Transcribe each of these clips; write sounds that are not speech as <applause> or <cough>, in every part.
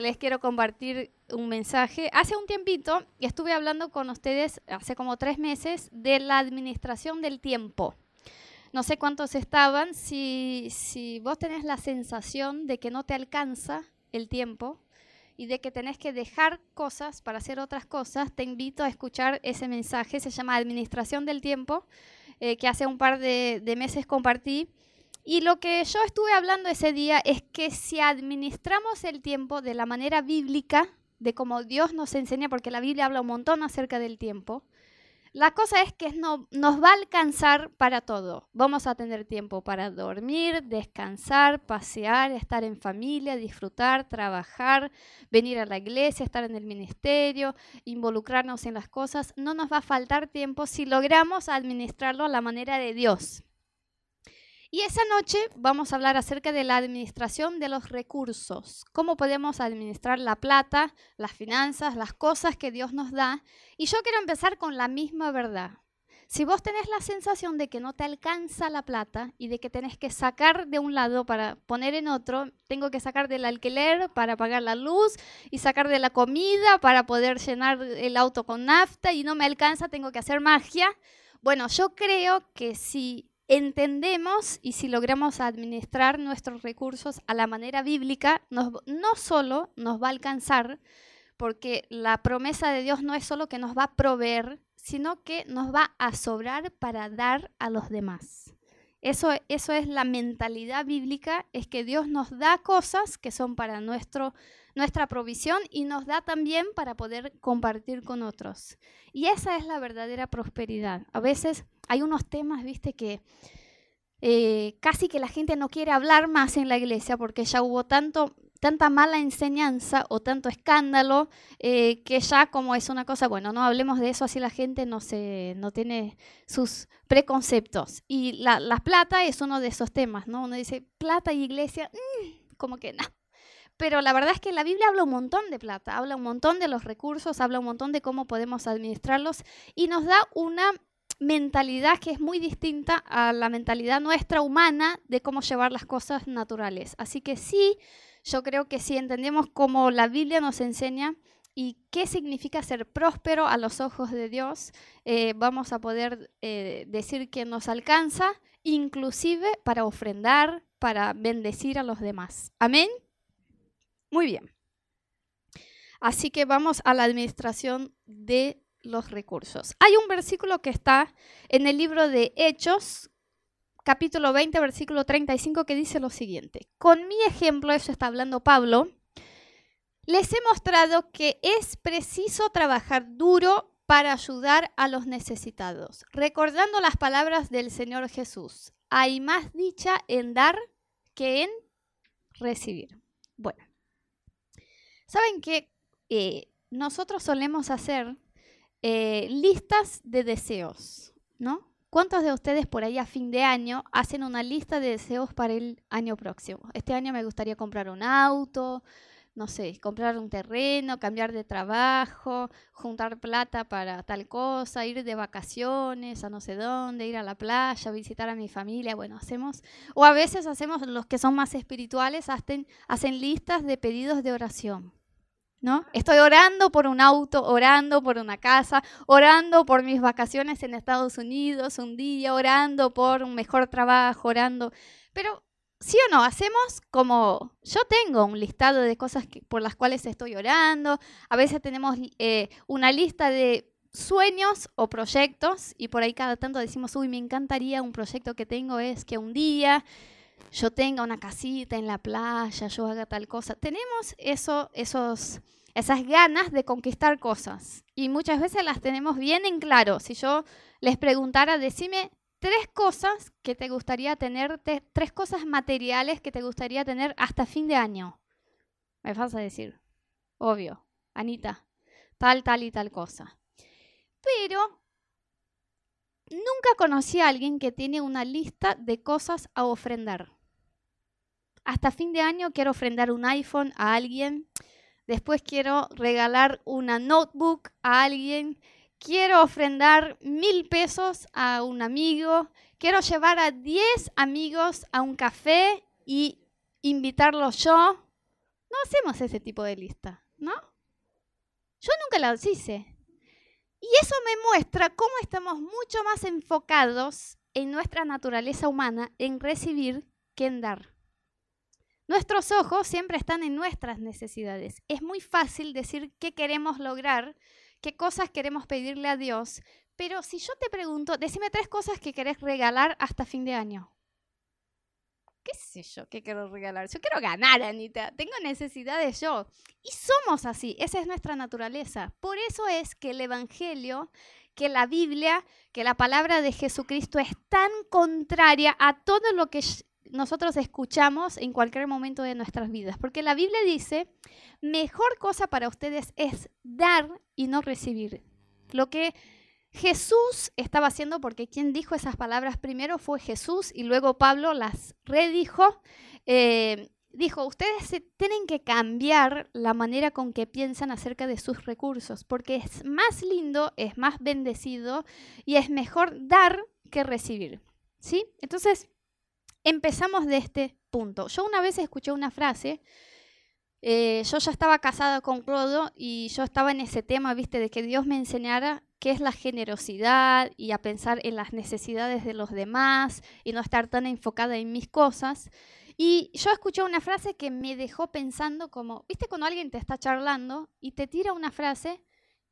Les quiero compartir un mensaje. Hace un tiempito estuve hablando con ustedes, hace como tres meses, de la administración del tiempo. No sé cuántos estaban. Si, si vos tenés la sensación de que no te alcanza el tiempo y de que tenés que dejar cosas para hacer otras cosas, te invito a escuchar ese mensaje. Se llama Administración del Tiempo, eh, que hace un par de, de meses compartí. Y lo que yo estuve hablando ese día es que si administramos el tiempo de la manera bíblica, de como Dios nos enseña, porque la Biblia habla un montón acerca del tiempo, la cosa es que no, nos va a alcanzar para todo. Vamos a tener tiempo para dormir, descansar, pasear, estar en familia, disfrutar, trabajar, venir a la iglesia, estar en el ministerio, involucrarnos en las cosas. No nos va a faltar tiempo si logramos administrarlo a la manera de Dios. Y esa noche vamos a hablar acerca de la administración de los recursos, cómo podemos administrar la plata, las finanzas, las cosas que Dios nos da. Y yo quiero empezar con la misma verdad. Si vos tenés la sensación de que no te alcanza la plata y de que tenés que sacar de un lado para poner en otro, tengo que sacar del alquiler para pagar la luz y sacar de la comida para poder llenar el auto con nafta y no me alcanza, tengo que hacer magia. Bueno, yo creo que si entendemos y si logramos administrar nuestros recursos a la manera bíblica, no solo nos va a alcanzar, porque la promesa de Dios no es solo que nos va a proveer, sino que nos va a sobrar para dar a los demás. Eso, eso es la mentalidad bíblica, es que Dios nos da cosas que son para nuestro, nuestra provisión y nos da también para poder compartir con otros. Y esa es la verdadera prosperidad. A veces hay unos temas, viste, que eh, casi que la gente no quiere hablar más en la iglesia porque ya hubo tanto, tanta mala enseñanza o tanto escándalo eh, que ya como es una cosa, bueno, no hablemos de eso, así la gente no, se, no tiene sus preconceptos. Y la, plata es uno de esos temas, ¿no? Uno dice, plata y iglesia, mm, como que no. Pero la verdad es que la Biblia habla un montón de plata, habla un montón de los recursos, habla un montón de cómo podemos administrarlos y nos da una mentalidad que es muy distinta a la mentalidad nuestra humana de cómo llevar las cosas naturales. Así que sí, yo creo que si entendemos cómo la Biblia nos enseña y qué significa ser próspero a los ojos de Dios, eh, vamos a poder eh, decir que nos alcanza, inclusive para ofrendar, para bendecir a los demás. Amén. Muy bien. Así que vamos a la administración de los recursos. Hay un versículo que está en el libro de Hechos, capítulo 20, versículo 35, que dice lo siguiente. Con mi ejemplo, eso está hablando Pablo, les he mostrado que es preciso trabajar duro para ayudar a los necesitados, recordando las palabras del Señor Jesús. Hay más dicha en dar que en recibir. ¿Saben qué? Eh, nosotros solemos hacer eh, listas de deseos, ¿no? ¿Cuántos de ustedes por ahí a fin de año hacen una lista de deseos para el año próximo? Este año me gustaría comprar un auto, no sé, comprar un terreno, cambiar de trabajo, juntar plata para tal cosa, ir de vacaciones a no sé dónde, ir a la playa, visitar a mi familia. Bueno, hacemos, o a veces hacemos, los que son más espirituales, hacen listas de pedidos de oración. ¿No? Estoy orando por un auto, orando por una casa, orando por mis vacaciones en Estados Unidos un día, orando por un mejor trabajo, orando. Pero, ¿sí o no? Hacemos como, yo tengo un listado de cosas por las cuales estoy orando. A veces tenemos eh, una lista de sueños o proyectos y por ahí cada tanto decimos, uy, me encantaría un proyecto que tengo es que un día yo tenga una casita en la playa, yo haga tal cosa. Tenemos eso, esos, esas ganas de conquistar cosas y muchas veces las tenemos bien en claro. Si yo les preguntara, decime tres cosas que te gustaría tener, tres cosas materiales que te gustaría tener hasta fin de año. Me vas a decir, obvio, Anita, tal, tal y tal cosa. Pero nunca conocí a alguien que tiene una lista de cosas a ofrendar hasta fin de año quiero ofrendar un iPhone a alguien, después quiero regalar una notebook a alguien, quiero ofrendar mil pesos a un amigo, quiero llevar a diez amigos a un café y invitarlos yo. No hacemos ese tipo de lista, ¿no? Yo nunca la hice. Y eso me muestra cómo estamos mucho más enfocados en nuestra naturaleza humana en recibir que en dar. Nuestros ojos siempre están en nuestras necesidades. Es muy fácil decir qué queremos lograr, qué cosas queremos pedirle a Dios, pero si yo te pregunto, decime tres cosas que querés regalar hasta fin de año. ¿Qué sé yo? ¿Qué quiero regalar? Yo quiero ganar, Anita. Tengo necesidades yo. Y somos así. Esa es nuestra naturaleza. Por eso es que el Evangelio, que la Biblia, que la palabra de Jesucristo es tan contraria a todo lo que nosotros escuchamos en cualquier momento de nuestras vidas. Porque la Biblia dice, mejor cosa para ustedes es dar y no recibir. Lo que Jesús estaba haciendo, porque quien dijo esas palabras primero fue Jesús y luego Pablo las redijo. Eh, dijo, ustedes tienen que cambiar la manera con que piensan acerca de sus recursos, porque es más lindo, es más bendecido y es mejor dar que recibir. ¿Sí? Entonces, empezamos de este punto. Yo una vez escuché una frase, eh, yo ya estaba casada con Rodo y yo estaba en ese tema, viste, de que Dios me enseñara qué es la generosidad y a pensar en las necesidades de los demás y no estar tan enfocada en mis cosas. Y yo escuché una frase que me dejó pensando como, viste cuando alguien te está charlando y te tira una frase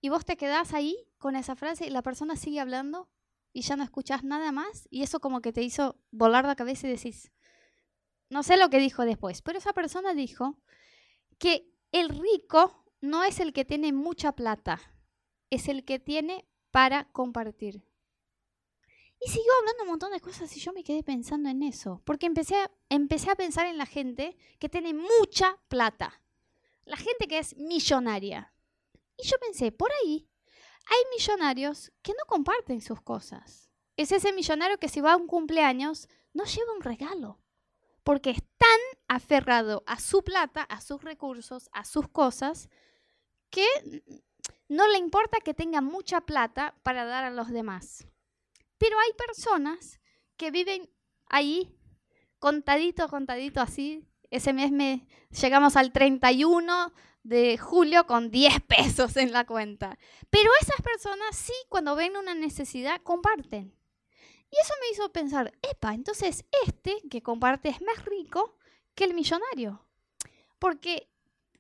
y vos te quedás ahí con esa frase y la persona sigue hablando y ya no escuchás nada más y eso como que te hizo volar la cabeza y decís, no sé lo que dijo después, pero esa persona dijo que el rico no es el que tiene mucha plata, es el que tiene para compartir. Y siguió hablando un montón de cosas y yo me quedé pensando en eso, porque empecé a, empecé a pensar en la gente que tiene mucha plata, la gente que es millonaria. Y yo pensé, por ahí hay millonarios que no comparten sus cosas. Es ese millonario que si va a un cumpleaños no lleva un regalo, porque es tan aferrado a su plata, a sus recursos, a sus cosas, que no le importa que tenga mucha plata para dar a los demás. Pero hay personas que viven ahí contadito, contadito así. Ese mes me, llegamos al 31 de julio con 10 pesos en la cuenta. Pero esas personas sí, cuando ven una necesidad, comparten. Y eso me hizo pensar, epa, entonces este que comparte es más rico que el millonario. Porque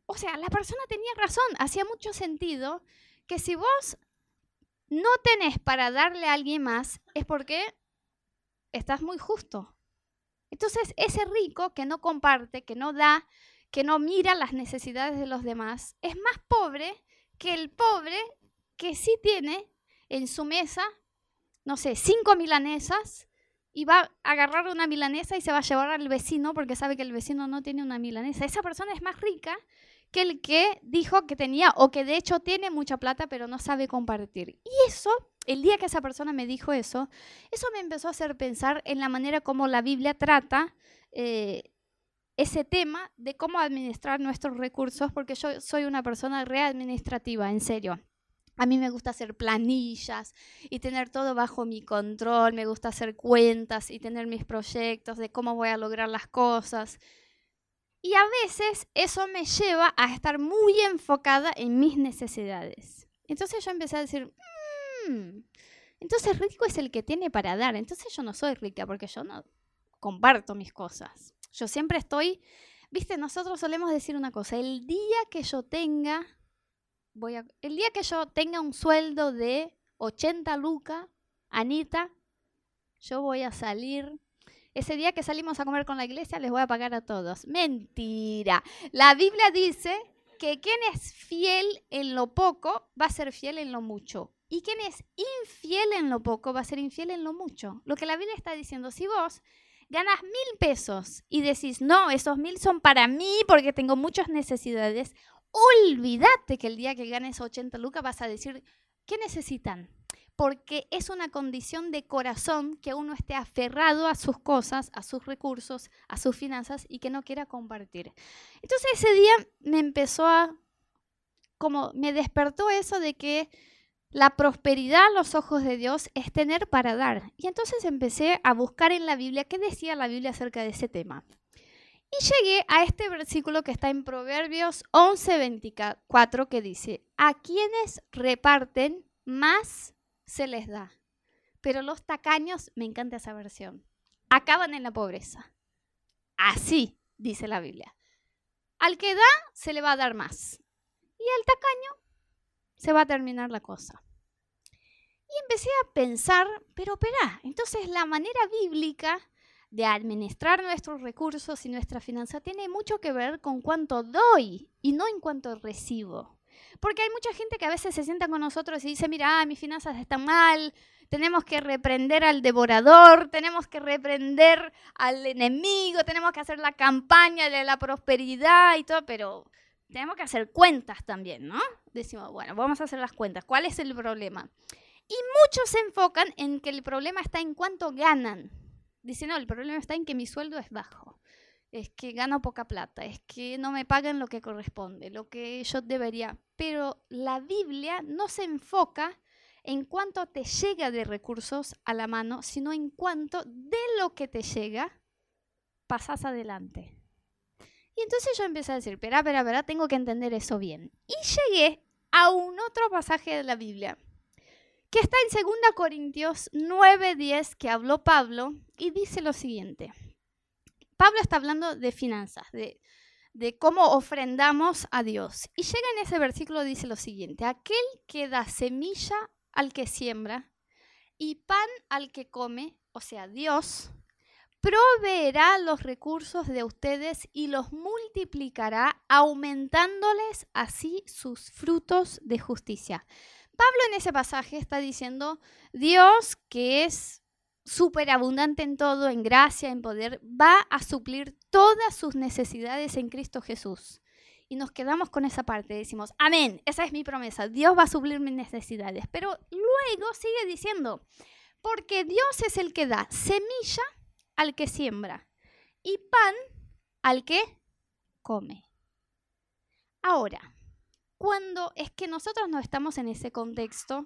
o sea, la persona tenía razón, hacía mucho sentido que si vos no tenés para darle a alguien más, es porque estás muy justo. Entonces, ese rico que no comparte, que no da, que no mira las necesidades de los demás, es más pobre que el pobre que sí tiene en su mesa, no sé, cinco milanesas y va a agarrar una milanesa y se va a llevar al vecino porque sabe que el vecino no tiene una milanesa. Esa persona es más rica que el que dijo que tenía o que de hecho tiene mucha plata pero no sabe compartir. Y eso, el día que esa persona me dijo eso, eso me empezó a hacer pensar en la manera como la Biblia trata eh, ese tema de cómo administrar nuestros recursos, porque yo soy una persona readministrativa, en serio. A mí me gusta hacer planillas y tener todo bajo mi control, me gusta hacer cuentas y tener mis proyectos de cómo voy a lograr las cosas. Y a veces eso me lleva a estar muy enfocada en mis necesidades. Entonces yo empecé a decir, mmm, entonces rico es el que tiene para dar. Entonces yo no soy rica porque yo no comparto mis cosas. Yo siempre estoy, viste, nosotros solemos decir una cosa, el día que yo tenga, voy a, el día que yo tenga un sueldo de 80 lucas, Anita, yo voy a salir ese día que salimos a comer con la iglesia les voy a pagar a todos. Mentira. La Biblia dice que quien es fiel en lo poco va a ser fiel en lo mucho. Y quien es infiel en lo poco va a ser infiel en lo mucho. Lo que la Biblia está diciendo, si vos ganas mil pesos y decís, no, esos mil son para mí porque tengo muchas necesidades, olvídate que el día que ganes 80 lucas vas a decir, ¿qué necesitan? porque es una condición de corazón que uno esté aferrado a sus cosas, a sus recursos, a sus finanzas y que no quiera compartir. Entonces ese día me empezó a, como me despertó eso de que la prosperidad a los ojos de Dios es tener para dar. Y entonces empecé a buscar en la Biblia qué decía la Biblia acerca de ese tema. Y llegué a este versículo que está en Proverbios 11:24 que dice, a quienes reparten más se les da. Pero los tacaños, me encanta esa versión, acaban en la pobreza. Así dice la Biblia. Al que da, se le va a dar más. Y al tacaño, se va a terminar la cosa. Y empecé a pensar, pero espera, entonces la manera bíblica de administrar nuestros recursos y nuestra finanza tiene mucho que ver con cuánto doy y no en cuánto recibo. Porque hay mucha gente que a veces se sienta con nosotros y dice, mira, mis finanzas están mal, tenemos que reprender al devorador, tenemos que reprender al enemigo, tenemos que hacer la campaña de la prosperidad y todo, pero tenemos que hacer cuentas también, ¿no? Decimos, bueno, vamos a hacer las cuentas. ¿Cuál es el problema? Y muchos se enfocan en que el problema está en cuánto ganan. Dicen, no, el problema está en que mi sueldo es bajo, es que gano poca plata, es que no me pagan lo que corresponde, lo que yo debería. Pero la Biblia no se enfoca en cuánto te llega de recursos a la mano, sino en cuánto de lo que te llega pasas adelante. Y entonces yo empecé a decir, espera, espera, espera, tengo que entender eso bien. Y llegué a un otro pasaje de la Biblia que está en 2 Corintios 9:10 que habló Pablo y dice lo siguiente. Pablo está hablando de finanzas, de, de cómo ofrendamos a Dios. Y llega en ese versículo, dice lo siguiente, aquel que da semilla al que siembra y pan al que come, o sea, Dios, proveerá los recursos de ustedes y los multiplicará, aumentándoles así sus frutos de justicia. Pablo en ese pasaje está diciendo, Dios que es súper abundante en todo, en gracia, en poder, va a suplir todas sus necesidades en Cristo Jesús. Y nos quedamos con esa parte, decimos, amén, esa es mi promesa, Dios va a suplir mis necesidades. Pero luego sigue diciendo, porque Dios es el que da semilla al que siembra y pan al que come. Ahora, cuando es que nosotros no estamos en ese contexto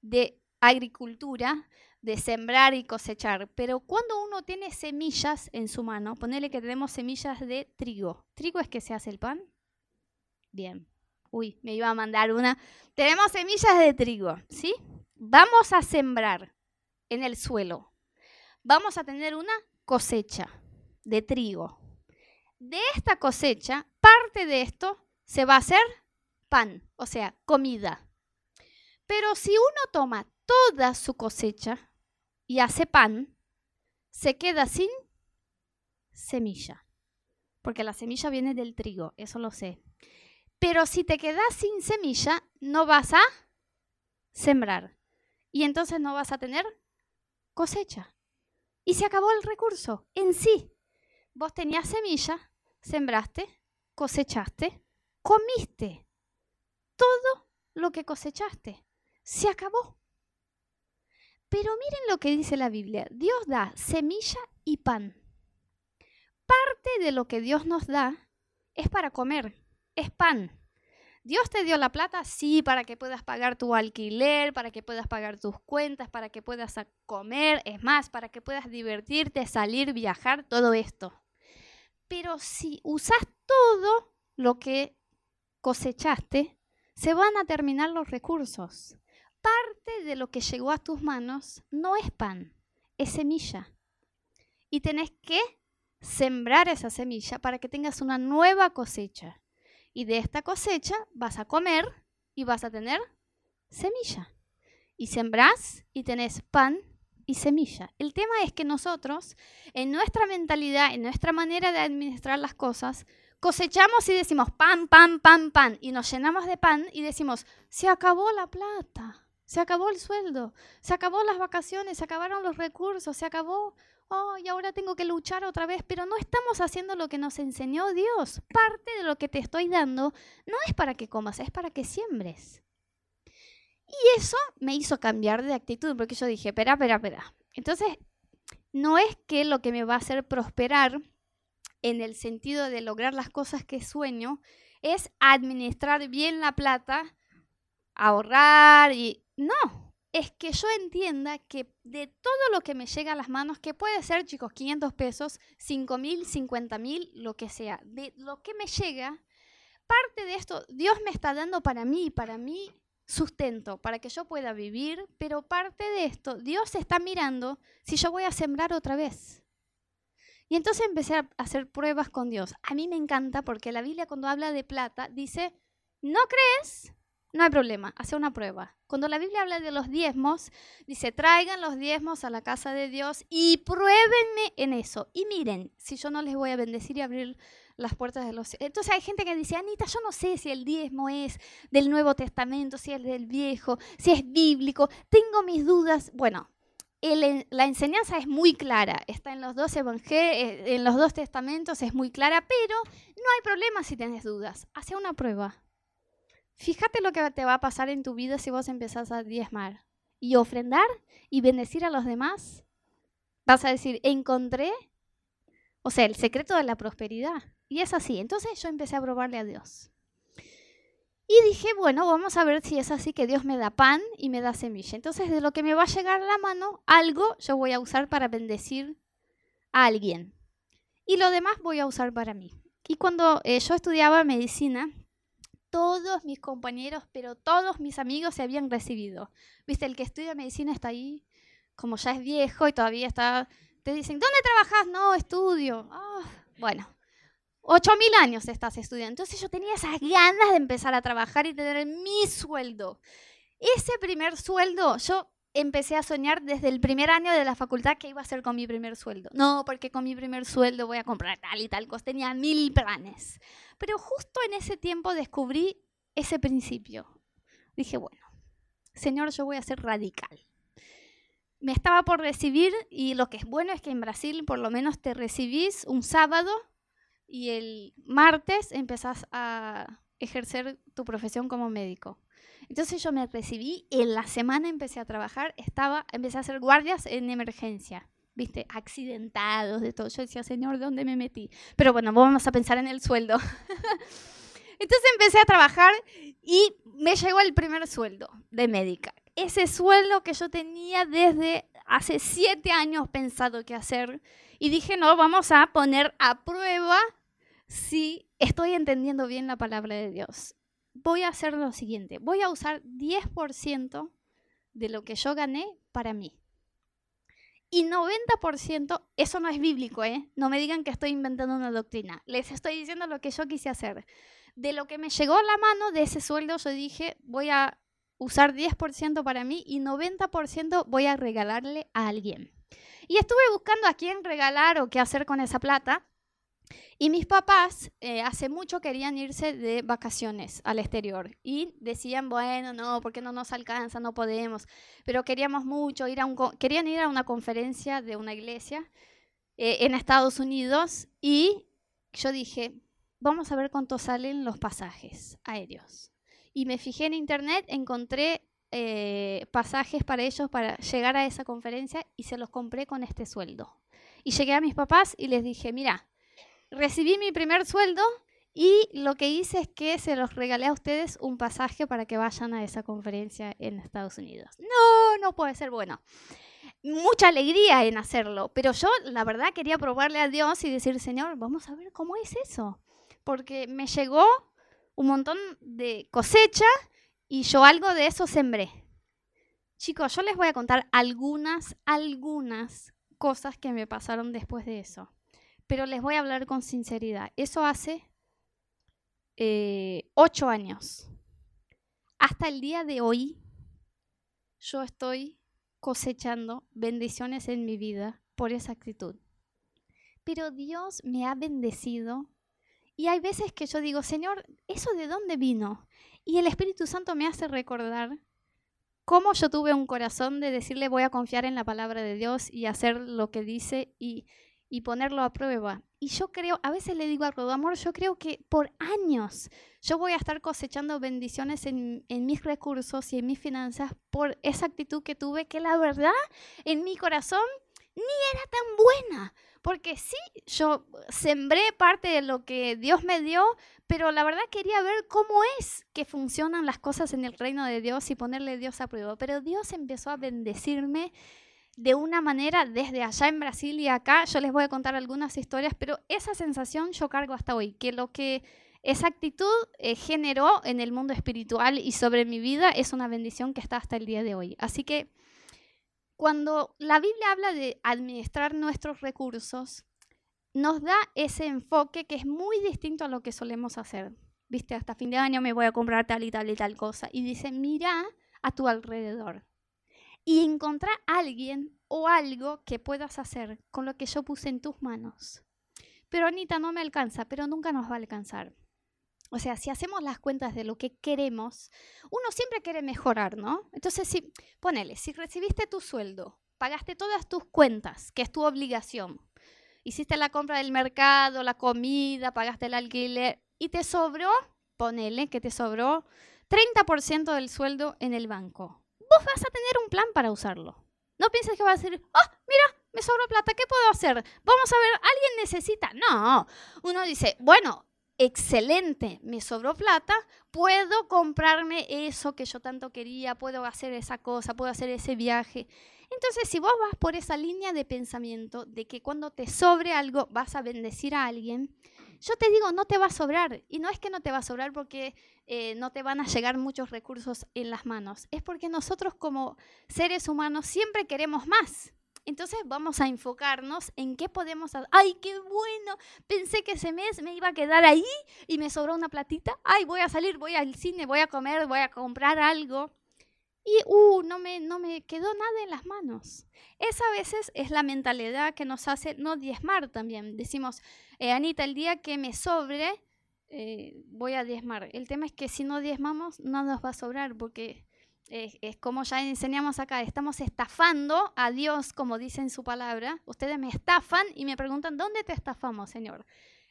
de agricultura, de sembrar y cosechar, pero cuando uno tiene semillas en su mano, ponele que tenemos semillas de trigo. ¿Trigo es que se hace el pan? Bien. Uy, me iba a mandar una. Tenemos semillas de trigo, ¿sí? Vamos a sembrar en el suelo. Vamos a tener una cosecha de trigo. De esta cosecha, parte de esto se va a hacer pan, o sea, comida. Pero si uno toma toda su cosecha y hace pan, se queda sin semilla. Porque la semilla viene del trigo, eso lo sé. Pero si te quedas sin semilla, no vas a sembrar. Y entonces no vas a tener cosecha. Y se acabó el recurso en sí. Vos tenías semilla, sembraste, cosechaste, comiste todo lo que cosechaste. Se acabó. Pero miren lo que dice la Biblia. Dios da semilla y pan. Parte de lo que Dios nos da es para comer, es pan. Dios te dio la plata, sí, para que puedas pagar tu alquiler, para que puedas pagar tus cuentas, para que puedas comer, es más, para que puedas divertirte, salir, viajar, todo esto. Pero si usas todo lo que cosechaste, se van a terminar los recursos. Parte de lo que llegó a tus manos no es pan, es semilla. Y tenés que sembrar esa semilla para que tengas una nueva cosecha. Y de esta cosecha vas a comer y vas a tener semilla. Y sembrás y tenés pan y semilla. El tema es que nosotros, en nuestra mentalidad, en nuestra manera de administrar las cosas, cosechamos y decimos pan, pan, pan, pan, y nos llenamos de pan y decimos, se acabó la plata, se acabó el sueldo, se acabó las vacaciones, se acabaron los recursos, se acabó, oh, y ahora tengo que luchar otra vez, pero no estamos haciendo lo que nos enseñó Dios. Parte de lo que te estoy dando no es para que comas, es para que siembres. Y eso me hizo cambiar de actitud, porque yo dije, espera, espera, espera. Entonces, no es que lo que me va a hacer prosperar en el sentido de lograr las cosas que sueño, es administrar bien la plata, ahorrar y... No, es que yo entienda que de todo lo que me llega a las manos, que puede ser, chicos, 500 pesos, 5 mil, 50 mil, lo que sea, de lo que me llega, parte de esto Dios me está dando para mí, para mí sustento, para que yo pueda vivir, pero parte de esto Dios está mirando si yo voy a sembrar otra vez. Y entonces empecé a hacer pruebas con Dios. A mí me encanta porque la Biblia cuando habla de plata dice, ¿no crees? No hay problema, hace una prueba. Cuando la Biblia habla de los diezmos, dice, traigan los diezmos a la casa de Dios y pruébenme en eso. Y miren, si yo no les voy a bendecir y abrir las puertas de los... Entonces hay gente que dice, Anita, yo no sé si el diezmo es del Nuevo Testamento, si es del Viejo, si es bíblico, tengo mis dudas. Bueno, la enseñanza es muy clara, está en los dos evangelios, en los dos testamentos, es muy clara, pero no hay problema si tienes dudas. Hace una prueba. Fíjate lo que te va a pasar en tu vida si vos empezás a diezmar y ofrendar y bendecir a los demás. Vas a decir, encontré, o sea, el secreto de la prosperidad. Y es así. Entonces yo empecé a probarle a Dios. Y dije, bueno, vamos a ver si es así que Dios me da pan y me da semilla. Entonces de lo que me va a llegar a la mano, algo yo voy a usar para bendecir a alguien. Y lo demás voy a usar para mí. Y cuando eh, yo estudiaba medicina, todos mis compañeros, pero todos mis amigos se habían recibido. Viste, el que estudia medicina está ahí, como ya es viejo y todavía está, te dicen, ¿dónde trabajas? No, estudio. Ah, bueno, ocho mil años estás estudiando. Entonces yo tenía esas ganas de empezar a trabajar y tener mi sueldo. Ese primer sueldo, yo empecé a soñar desde el primer año de la facultad que iba a hacer con mi primer sueldo. No, porque con mi primer sueldo voy a comprar tal y tal cosa. Tenía mil planes. Pero justo en ese tiempo descubrí ese principio. Dije, bueno, Señor, yo voy a ser radical. Me estaba por recibir y lo que es bueno es que en Brasil por lo menos te recibís un sábado y el martes empezás a ejercer tu profesión como médico. Entonces yo me recibí, en la semana empecé a trabajar, estaba, empecé a hacer guardias en emergencia, viste, accidentados, de todo. Yo decía, Señor, ¿de dónde me metí? Pero bueno, vamos a pensar en el sueldo. <laughs> Entonces empecé a trabajar y me llegó el primer sueldo de médica. Ese sueldo que yo tenía desde hace siete años pensado que hacer. Y dije, no, vamos a poner a prueba si estoy entendiendo bien la palabra de Dios voy a hacer lo siguiente, voy a usar 10% de lo que yo gané para mí. Y 90%, eso no es bíblico, ¿eh? No me digan que estoy inventando una doctrina. Les estoy diciendo lo que yo quise hacer. De lo que me llegó a la mano de ese sueldo, yo dije, voy a usar 10% para mí y 90% voy a regalarle a alguien. Y estuve buscando a quién regalar o qué hacer con esa plata. Y mis papás eh, hace mucho querían irse de vacaciones al exterior y decían, bueno, no, porque no nos alcanza, no podemos, pero queríamos mucho ir a un, querían ir a una conferencia de una iglesia eh, en Estados Unidos y yo dije, vamos a ver cuánto salen los pasajes aéreos. Y me fijé en internet, encontré eh, pasajes para ellos para llegar a esa conferencia y se los compré con este sueldo. Y llegué a mis papás y les dije, mira, recibí mi primer sueldo y lo que hice es que se los regalé a ustedes un pasaje para que vayan a esa conferencia en Estados Unidos. No, no puede ser bueno. Mucha alegría en hacerlo, pero yo la verdad quería probarle a Dios y decir, Señor, vamos a ver cómo es eso. Porque me llegó un montón de cosecha y yo algo de eso sembré. Chicos, yo les voy a contar algunas, algunas cosas que me pasaron después de eso pero les voy a hablar con sinceridad. Eso hace eh, ocho años. Hasta el día de hoy, yo estoy cosechando bendiciones en mi vida por esa actitud. Pero Dios me ha bendecido y hay veces que yo digo, Señor, ¿eso de dónde vino? Y el Espíritu Santo me hace recordar cómo yo tuve un corazón de decirle voy a confiar en la palabra de Dios y hacer lo que dice y y ponerlo a prueba. Y yo creo, a veces le digo a amor, yo creo que por años yo voy a estar cosechando bendiciones en, en, mis recursos y en mis finanzas por esa actitud que tuve, que la verdad en mi corazón ni era tan buena. porque sí, yo sembré parte de lo que Dios me dio, pero la verdad quería ver cómo es que funcionan las cosas en el reino de Dios y ponerle Dios a prueba. Pero Dios empezó a bendecirme de una manera desde allá en Brasil y acá. Yo les voy a contar algunas historias, pero esa sensación yo cargo hasta hoy, que lo que esa actitud eh, generó en el mundo espiritual y sobre mi vida es una bendición que está hasta el día de hoy. Así que cuando la Biblia habla de administrar nuestros recursos, nos da ese enfoque que es muy distinto a lo que solemos hacer. Viste, hasta fin de año me voy a comprar tal y tal y tal cosa. Y dice, mira a tu alrededor y encontrar a alguien o algo que puedas hacer con lo que yo puse en tus manos. Pero Anita, no me alcanza, pero nunca nos va a alcanzar. O sea, si hacemos las cuentas de lo que queremos, uno siempre quiere mejorar, ¿no? Entonces, si, ponele, si recibiste tu sueldo, pagaste todas tus cuentas, que es tu obligación, hiciste la compra del mercado, la comida, pagaste el alquiler y te sobró, ponele que te sobró 30% del sueldo en el banco. Vos vas a tener un plan para usarlo. No pienses que vas a decir, oh, mira, me sobró plata, ¿qué puedo hacer? Vamos a ver, ¿alguien necesita? No, uno dice, bueno, excelente, me sobró plata, puedo comprarme eso que yo tanto quería, puedo hacer esa cosa, puedo hacer ese viaje. Entonces, si vos vas por esa línea de pensamiento de que cuando te sobre algo vas a bendecir a alguien, yo te digo, no te va a sobrar. Y no es que no te va a sobrar porque eh, no te van a llegar muchos recursos en las manos, es porque nosotros como seres humanos siempre queremos más. Entonces vamos a enfocarnos en qué podemos hacer. ¡Ay, qué bueno! Pensé que ese mes me iba a quedar ahí y me sobró una platita. ¡Ay, voy a salir, voy al cine, voy a comer, voy a comprar algo! Y, uh, no me, no me quedó nada en las manos. Esa a veces es la mentalidad que nos hace no diezmar también. Decimos, eh, Anita, el día que me sobre, eh, voy a diezmar. El tema es que si no diezmamos, no nos va a sobrar porque es, como ya enseñamos acá, estamos estafando a Dios, como dice en su palabra. Ustedes me estafan y me preguntan, ¿dónde te estafamos, Señor?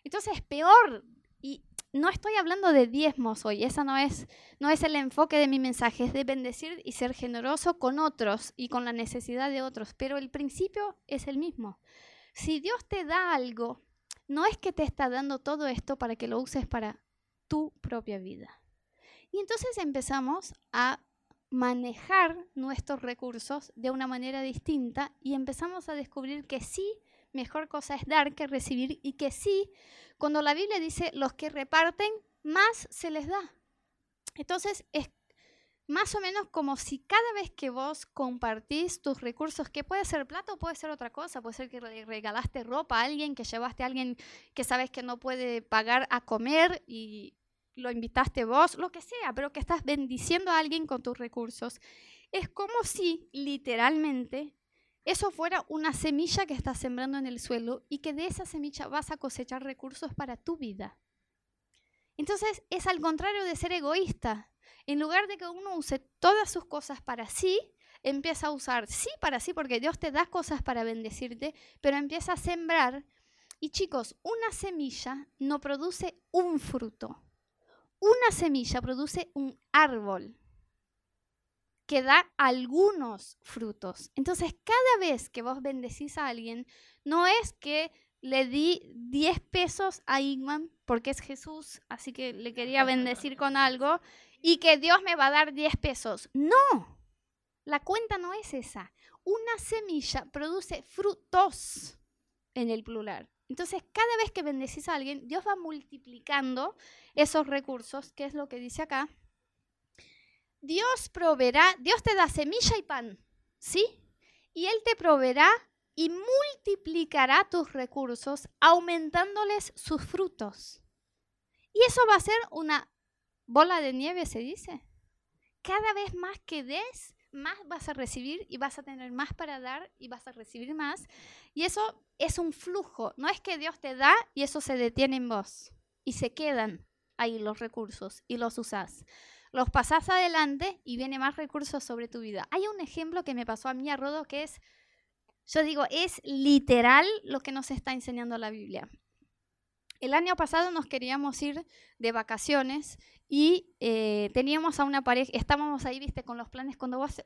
Entonces es peor. Y no estoy hablando de diezmos hoy, esa no es, no es el enfoque de mi mensaje, es de bendecir y ser generoso con otros y con la necesidad de otros, pero el principio es el mismo. Si Dios te da algo, no es que te está dando todo esto para que lo uses para tu propia vida. Y entonces empezamos a manejar nuestros recursos de una manera distinta y empezamos a descubrir que sí, mejor cosa es dar que recibir y que sí, cuando la Biblia dice los que reparten, más se les da. Entonces es más o menos como si cada vez que vos compartís tus recursos, que puede ser plata o puede ser otra cosa, puede ser que le regalaste ropa a alguien, que llevaste a alguien que sabes que no puede pagar a comer y lo invitaste vos, lo que sea, pero que estás bendiciendo a alguien con tus recursos. Es como si literalmente eso fuera una semilla que estás sembrando en el suelo y que de esa semilla vas a cosechar recursos para tu vida. Entonces es al contrario de ser egoísta. En lugar de que uno use todas sus cosas para sí, empieza a usar sí para sí, porque Dios te da cosas para bendecirte, pero empieza a sembrar. Y chicos, una semilla no produce un fruto una semilla produce un árbol que da algunos frutos. Entonces, cada vez que vos bendecís a alguien, no es que le di 10 pesos a Igman porque es Jesús, así que le quería bendecir con algo, y que Dios me va a dar 10 pesos. No, la cuenta no es esa. Una semilla produce frutos en el plural. Entonces, cada vez que bendecís a alguien, Dios va multiplicando esos recursos, que es lo que dice acá. Dios proveerá, Dios te da semilla y pan, ¿sí? Y Él te proveerá y multiplicará tus recursos, aumentándoles sus frutos. Y eso va a ser una bola de nieve, se dice. Cada vez más que des, más vas a recibir y vas a tener más para dar y vas a recibir más. Y eso es un flujo, no es que Dios te da y eso se detiene en vos y se quedan ahí los recursos y los usás. Los pasás adelante y viene más recursos sobre tu vida. Hay un ejemplo que me pasó a mí a Rodo que es, yo digo, es literal lo que nos está enseñando la Biblia. El año pasado nos queríamos ir de vacaciones y eh, teníamos a una pareja, estábamos ahí, viste, con los planes, cuando vos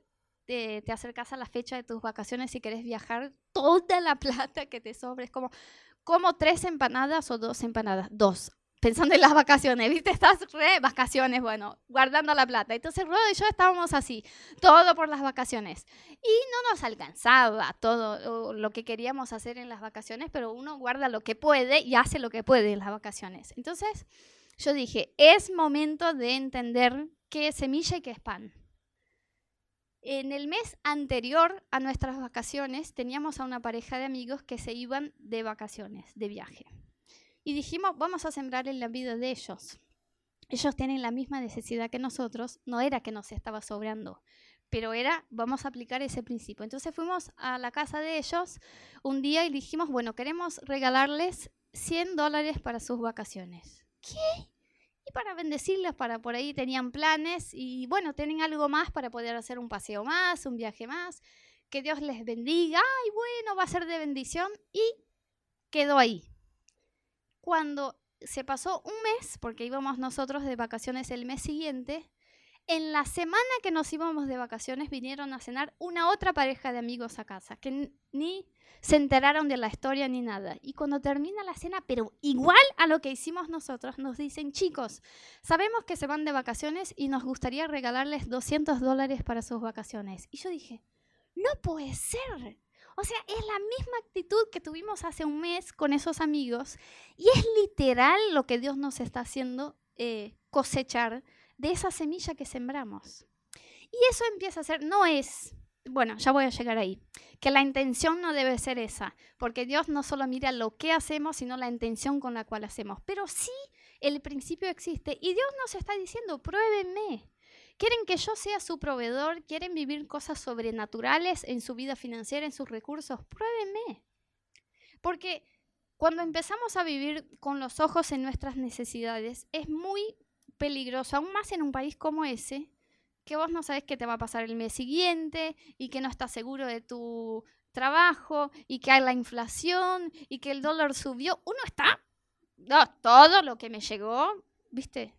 te, te acercas a la fecha de tus vacaciones y querés viajar, toda la <laughs> plata que te sobre es como, como tres empanadas o dos empanadas, dos pensando en las vacaciones, ¿viste? Estás re vacaciones, bueno, guardando la plata. Entonces Rodo y yo estábamos así, todo por las vacaciones. Y no nos alcanzaba todo lo que queríamos hacer en las vacaciones, pero uno guarda lo que puede y hace lo que puede en las vacaciones. Entonces yo dije, es momento de entender qué es semilla y qué es pan. En el mes anterior a nuestras vacaciones teníamos a una pareja de amigos que se iban de vacaciones, de viaje y dijimos, vamos a sembrar en la vida de ellos. Ellos tienen la misma necesidad que nosotros, no era que nos estaba sobrando, pero era, vamos a aplicar ese principio. Entonces fuimos a la casa de ellos un día y dijimos, bueno, queremos regalarles 100 dólares para sus vacaciones. ¿Qué? Y para bendecirles, para por ahí tenían planes y bueno, tienen algo más para poder hacer un paseo más, un viaje más. Que Dios les bendiga. Ay, bueno, va a ser de bendición. Y quedó ahí cuando se pasó un mes, porque íbamos nosotros de vacaciones el mes siguiente, en la semana que nos íbamos de vacaciones vinieron a cenar una otra pareja de amigos a casa, que ni se enteraron de la historia ni nada. Y cuando termina la cena, pero igual a lo que hicimos nosotros, nos dicen, chicos, sabemos que se van de vacaciones y nos gustaría regalarles 200 dólares para sus vacaciones. Y yo dije, no puede ser. O sea, es la misma actitud que tuvimos hace un mes con esos amigos y es literal lo que Dios nos está haciendo eh, cosechar de esa semilla que sembramos. Y eso empieza a ser, no es, bueno, ya voy a llegar ahí, que la intención no debe ser esa, porque Dios no solo mira lo que hacemos, sino la intención con la cual hacemos. Pero sí, el principio existe y Dios nos está diciendo, pruébenme, Quieren que yo sea su proveedor, quieren vivir cosas sobrenaturales en su vida financiera, en sus recursos. Pruébenme. Porque cuando empezamos a vivir con los ojos en nuestras necesidades, es muy peligroso, aún más en un país como ese, que vos no sabes qué te va a pasar el mes siguiente y que no estás seguro de tu trabajo y que hay la inflación y que el dólar subió. Uno está, no, todo lo que me llegó, viste,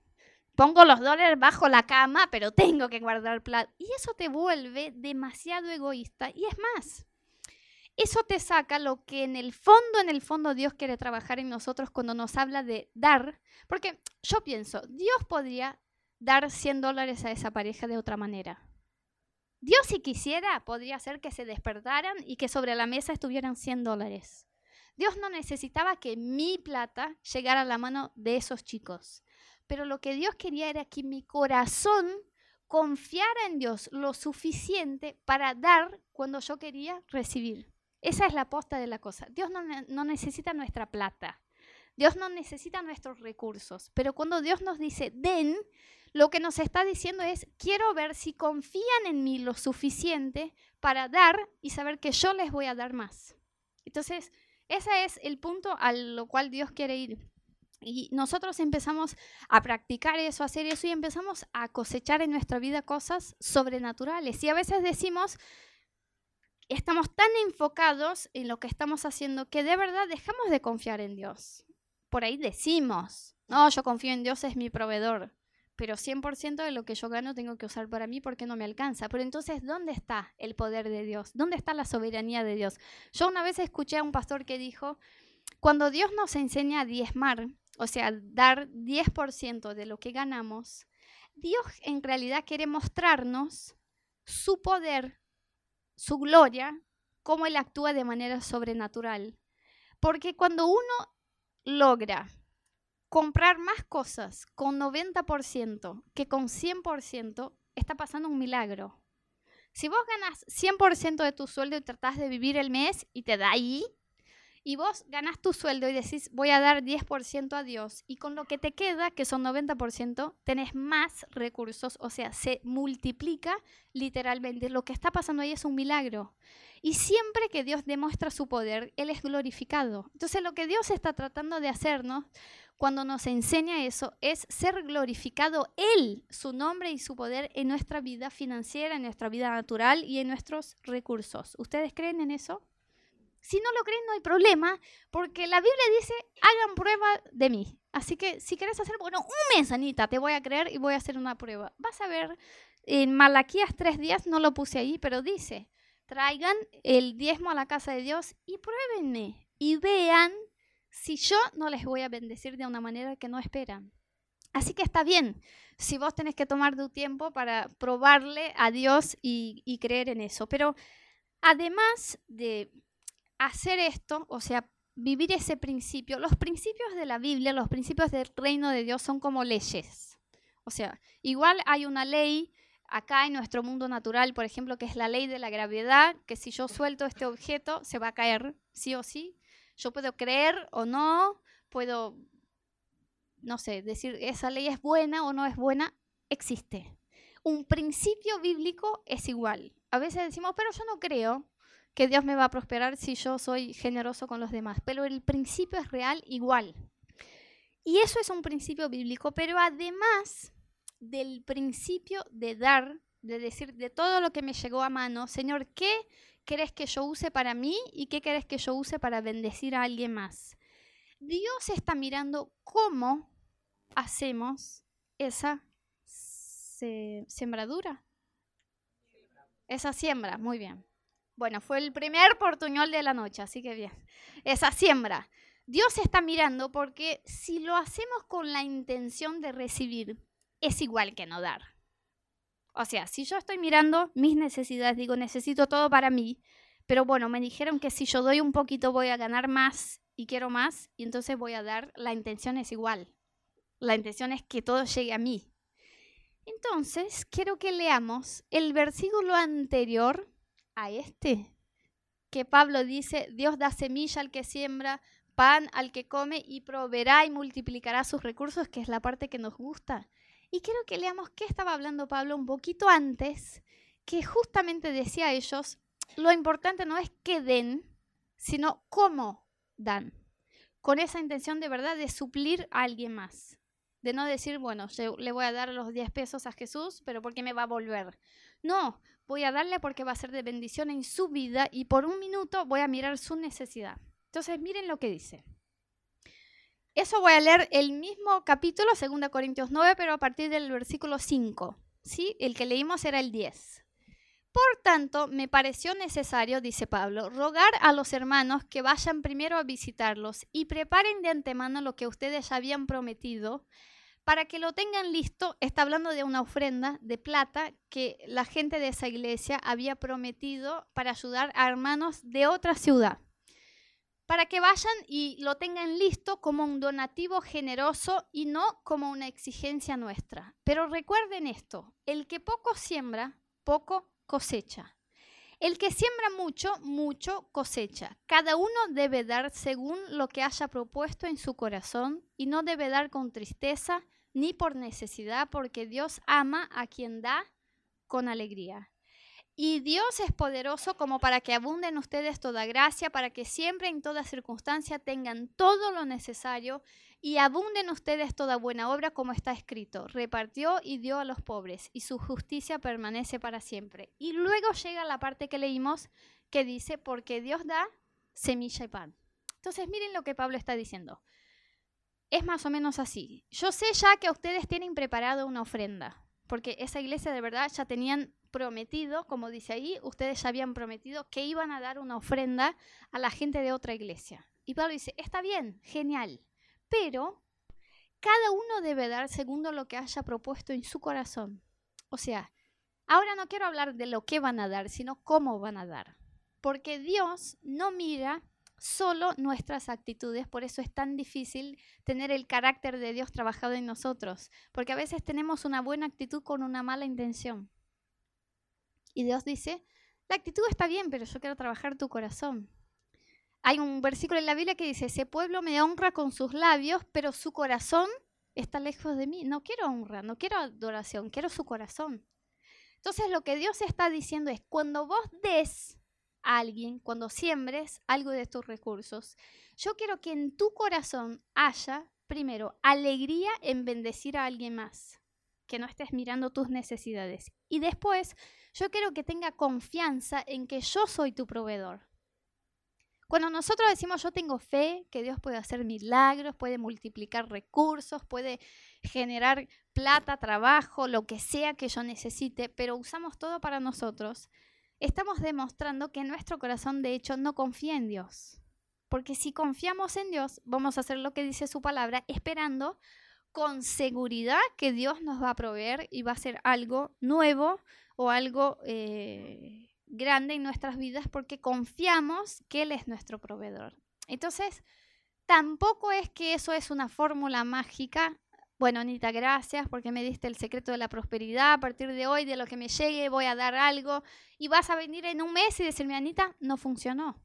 pongo los dólares bajo la cama, pero tengo que guardar plata. Y eso te vuelve demasiado egoísta. Y es más, eso te saca lo que en el fondo, en el fondo Dios quiere trabajar en nosotros cuando nos habla de dar. Porque yo pienso, Dios podría dar 100 dólares a esa pareja de otra manera. Dios si quisiera podría hacer que se despertaran y que sobre la mesa estuvieran 100 dólares. Dios no necesitaba que mi plata llegara a la mano de esos chicos. Pero lo que Dios quería era que mi corazón confiara en Dios lo suficiente para dar cuando yo quería recibir. Esa es la posta de la cosa. Dios no, no, necesita nuestra plata. Dios no necesita nuestros recursos. Pero cuando Dios nos dice, den, lo que nos está diciendo es, quiero ver si confían en mí lo suficiente para dar y saber que yo les voy a dar más. Entonces, ese es el punto al lo cual Dios quiere ir. Y nosotros empezamos a practicar eso, a hacer eso y empezamos a cosechar en nuestra vida cosas sobrenaturales. Y a veces decimos, estamos tan enfocados en lo que estamos haciendo que de verdad dejamos de confiar en Dios. Por ahí decimos, no, yo confío en Dios, es mi proveedor, pero 100% de lo que yo gano tengo que usar para mí porque no me alcanza. Pero entonces, ¿dónde está el poder de Dios? ¿Dónde está la soberanía de Dios? Yo una vez escuché a un pastor que dijo, cuando Dios nos enseña a diezmar, o sea, dar 10% de lo que ganamos, Dios en realidad quiere mostrarnos su poder, su gloria, cómo Él actúa de manera sobrenatural. Porque cuando uno logra comprar más cosas con 90% que con 100%, está pasando un milagro. Si vos ganas 100% de tu sueldo y tratás de vivir el mes y te da ahí, y vos ganás tu sueldo y decís, voy a dar 10% a Dios, y con lo que te queda, que son 90%, tenés más recursos, o sea, se multiplica literalmente. Lo que está pasando ahí es un milagro. Y siempre que Dios demuestra su poder, Él es glorificado. Entonces lo que Dios está tratando de hacernos cuando nos enseña eso es ser glorificado Él, su nombre y su poder en nuestra vida financiera, en nuestra vida natural y en nuestros recursos. ¿Ustedes creen en eso? Si no lo creen, no hay problema, porque la Biblia dice, hagan prueba de mí. Así que si quieres hacer, bueno, un mes, Anita, te voy a creer y voy a hacer una prueba. Vas a ver en Malaquías 3.10, no lo puse ahí, pero dice, traigan el diezmo a la casa de Dios y pruébenme y vean si yo no les voy a bendecir de una manera que no esperan. Así que está bien si vos tenés que tomar tu tiempo para probarle a Dios y creer en eso. Pero además de hacer esto, o sea, vivir ese principio, los principios de la Biblia, los principios del reino de Dios son como leyes. O sea, igual hay una ley acá en nuestro mundo natural, por ejemplo, que es la ley de la gravedad, que si yo suelto este objeto se va a caer, sí o sí. Yo puedo creer o no, puedo, no sé, decir esa ley es buena o no es buena, existe. Un principio bíblico es igual. A veces decimos, pero yo no creo que Dios me va a prosperar si yo soy generoso con los demás, pero el principio es real igual. Y eso es un principio bíblico, pero además del principio de dar, de decir de todo lo que me llegó a mano, Señor, ¿qué querés que yo use para mí y qué querés que yo use para bendecir a alguien más? Dios está mirando cómo hacemos esa sembradura. Esa siembra, muy bien. Bueno, fue el primer portuñol de la noche, así que bien. Esa siembra. Dios está mirando porque si lo hacemos con la intención de recibir, es igual que no dar. O sea, si yo estoy mirando mis necesidades, digo, necesito todo para mí, pero bueno, me dijeron que si yo doy un poquito voy a ganar más y quiero más, y entonces voy a dar, la intención es igual. La intención es que todo llegue a mí. Entonces, quiero que leamos el versículo anterior a este, que Pablo dice, Dios da semilla al que siembra, pan al que come y proveerá y multiplicará sus recursos, que es la parte que nos gusta. Y quiero que leamos qué estaba hablando Pablo un poquito antes, que justamente decía a ellos, lo importante no es que den, sino cómo dan, con esa intención de verdad de suplir a alguien más, de no decir, bueno, yo le voy a dar los 10 pesos a Jesús, pero porque me va a volver. No, voy a darle porque va a ser de bendición en su vida y por un minuto voy a mirar su necesidad. Entonces, miren lo que dice. Eso voy a leer el mismo capítulo, 2 Corintios 9, pero a partir del versículo 5. ¿sí? El que leímos era el 10. Por tanto, me pareció necesario, dice Pablo, rogar a los hermanos que vayan primero a visitarlos y preparen de antemano lo que ustedes habían prometido para que lo tengan listo. Está hablando de una ofrenda de plata que la gente de esa iglesia había prometido para ayudar a hermanos de otra ciudad para que vayan y lo tengan listo como un donativo generoso y no como una exigencia nuestra. Pero recuerden esto, el que poco siembra, poco cosecha. El que siembra mucho, mucho cosecha. Cada uno debe dar según lo que haya propuesto en su corazón y no debe dar con tristeza ni por necesidad, porque Dios ama a quien da con alegría. Y Dios es poderoso como para que abunden ustedes toda gracia, para que siempre en toda circunstancia tengan todo lo necesario y abunden ustedes toda buena obra como está escrito. Repartió y dio a los pobres y su justicia permanece para siempre. Y luego llega la parte que leímos que dice, porque Dios da semilla y pan. Entonces miren lo que Pablo está diciendo. Es más o menos así. Yo sé ya que ustedes tienen preparado una ofrenda, porque esa iglesia de verdad ya tenían prometido, como dice ahí, ustedes ya habían prometido que iban a dar una ofrenda a la gente de otra iglesia. Y Pablo dice, está bien, genial, pero cada uno debe dar según lo que haya propuesto en su corazón. O sea, ahora no quiero hablar de lo que van a dar, sino cómo van a dar. Porque Dios no mira solo nuestras actitudes, por eso es tan difícil tener el carácter de Dios trabajado en nosotros, porque a veces tenemos una buena actitud con una mala intención. Y Dios dice, la actitud está bien, pero yo quiero trabajar tu corazón. Hay un versículo en la Biblia que dice, ese pueblo me honra con sus labios, pero su corazón está lejos de mí. No quiero honra, no quiero adoración, quiero su corazón. Entonces lo que Dios está diciendo es, cuando vos des alguien, cuando siembres algo de tus recursos, yo quiero que en tu corazón haya, primero, alegría en bendecir a alguien más, que no estés mirando tus necesidades. Y después, yo quiero que tenga confianza en que yo soy tu proveedor. Cuando nosotros decimos yo tengo fe, que Dios puede hacer milagros, puede multiplicar recursos, puede generar plata, trabajo, lo que sea que yo necesite, pero usamos todo para nosotros, estamos demostrando que nuestro corazón de hecho no confía en Dios. Porque si confiamos en Dios, vamos a hacer lo que dice su palabra, esperando con seguridad que Dios nos va a proveer y va a ser algo nuevo o algo eh, grande en nuestras vidas porque confiamos que Él es nuestro proveedor. Entonces, tampoco es que eso es una fórmula mágica. Bueno, Anita, gracias porque me diste el secreto de la prosperidad. A partir de hoy, de lo que me llegue, voy a dar algo. Y vas a venir en un mes y decirme, Anita, no funcionó.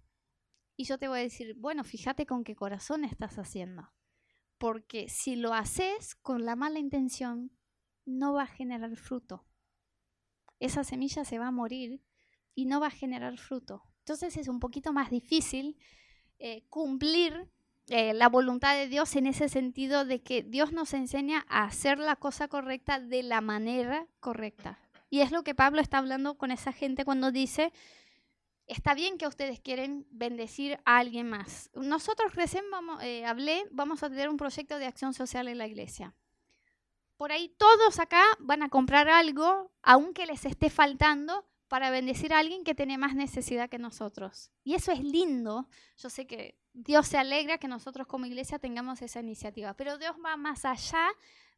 Y yo te voy a decir, bueno, fíjate con qué corazón estás haciendo. Porque si lo haces con la mala intención, no va a generar fruto. Esa semilla se va a morir y no va a generar fruto. Entonces es un poquito más difícil eh, cumplir eh, la voluntad de Dios en ese sentido de que Dios nos enseña a hacer la cosa correcta de la manera correcta. Y es lo que Pablo está hablando con esa gente cuando dice, está bien que ustedes quieren bendecir a alguien más. Nosotros recién eh, hablé, vamos a tener un proyecto de acción social en la iglesia. Por ahí todos acá van a comprar algo, aunque les esté faltando, para bendecir a alguien que tiene más necesidad que nosotros. Y eso es lindo. Yo sé que Dios se alegra que nosotros como iglesia tengamos esa iniciativa, pero Dios va más allá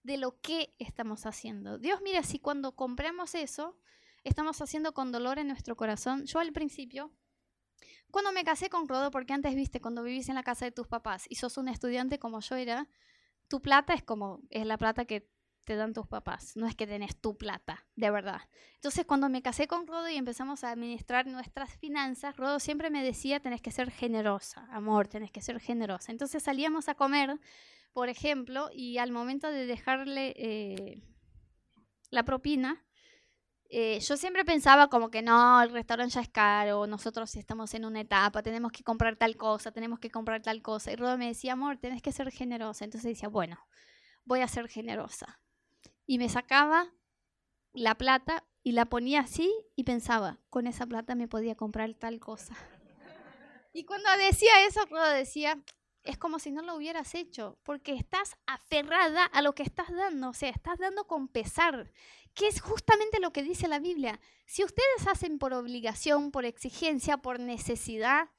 de lo que estamos haciendo. Dios mira si cuando compramos eso, estamos haciendo con dolor en nuestro corazón. Yo al principio, cuando me casé con Rodo, porque antes viste, cuando vivís en la casa de tus papás y sos un estudiante como yo era, tu plata es como, es la plata que te dan tus papás, no es que tenés tu plata, de verdad. Entonces, cuando me casé con Rodo y empezamos a administrar nuestras finanzas, Rodo siempre me decía, tenés que ser generosa, amor, tenés que ser generosa. Entonces salíamos a comer, por ejemplo, y al momento de dejarle eh, la propina, eh, yo siempre pensaba como que no, el restaurante ya es caro, nosotros estamos en una etapa, tenemos que comprar tal cosa, tenemos que comprar tal cosa. Y Rodo me decía, amor, tenés que ser generosa. Entonces decía, bueno, voy a ser generosa y me sacaba la plata y la ponía así y pensaba, con esa plata me podía comprar tal cosa. Y cuando decía eso, Rodo decía, es como si no lo hubieras hecho, porque estás aferrada a lo que estás dando, o sea, estás dando con pesar, que es justamente lo que dice la Biblia. Si ustedes hacen por obligación, por exigencia, por necesidad,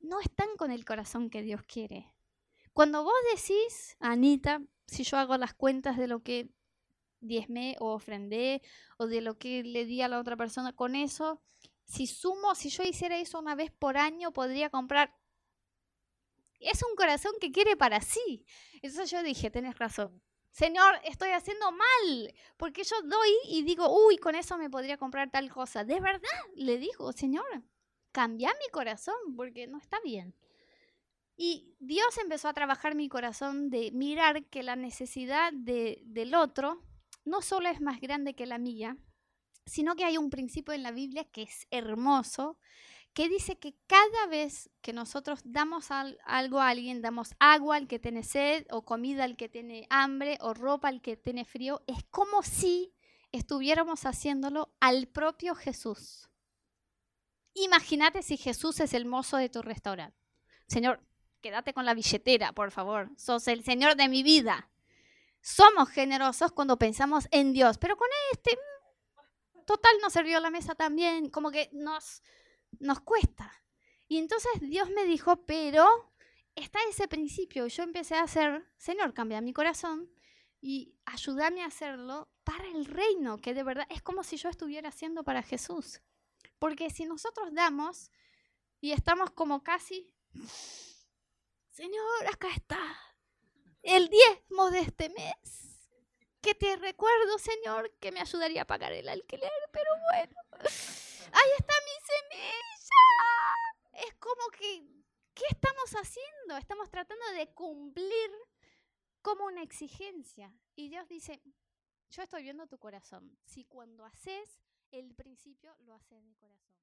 no están con el corazón que Dios quiere. Cuando vos decís, Anita, si yo hago las cuentas de lo que diezmé o ofrendé o de lo que le di a la otra persona. Con eso, si sumo, si yo hiciera eso una vez por año, podría comprar. Es un corazón que quiere para sí. Entonces yo dije, tenés razón. Señor, estoy haciendo mal, porque yo doy y digo, uy, con eso me podría comprar tal cosa. De verdad, le digo, Señor, cambia mi corazón, porque no está bien. Y Dios empezó a trabajar mi corazón de mirar que la necesidad de, del otro no solo es más grande que la mía, sino que hay un principio en la Biblia que es hermoso, que dice que cada vez que nosotros damos algo a alguien, damos agua al que tiene sed, o comida al que tiene hambre, o ropa al que tiene frío, es como si estuviéramos haciéndolo al propio Jesús. Imagínate si Jesús es el mozo de tu restaurante. Señor, quédate con la billetera, por favor. Sos el Señor de mi vida somos generosos cuando pensamos en Dios, pero con este, mm, total, nos sirvió la mesa también, como que nos, nos cuesta. Y entonces Dios me dijo, pero está ese principio. Yo empecé a hacer, Señor, cambia mi corazón y ayúdame a hacerlo para el reino, que de verdad es como si yo estuviera haciendo para Jesús. Porque si nosotros damos y estamos como casi, Señor, acá está, el diezmo de este mes. Que te recuerdo, Señor, que me ayudaría a pagar el alquiler, pero bueno. Ahí está mi semilla. Es como que, ¿qué estamos haciendo? Estamos tratando de cumplir como una exigencia. Y Dios dice, yo estoy viendo tu corazón. Si cuando haces el principio lo haces de corazón.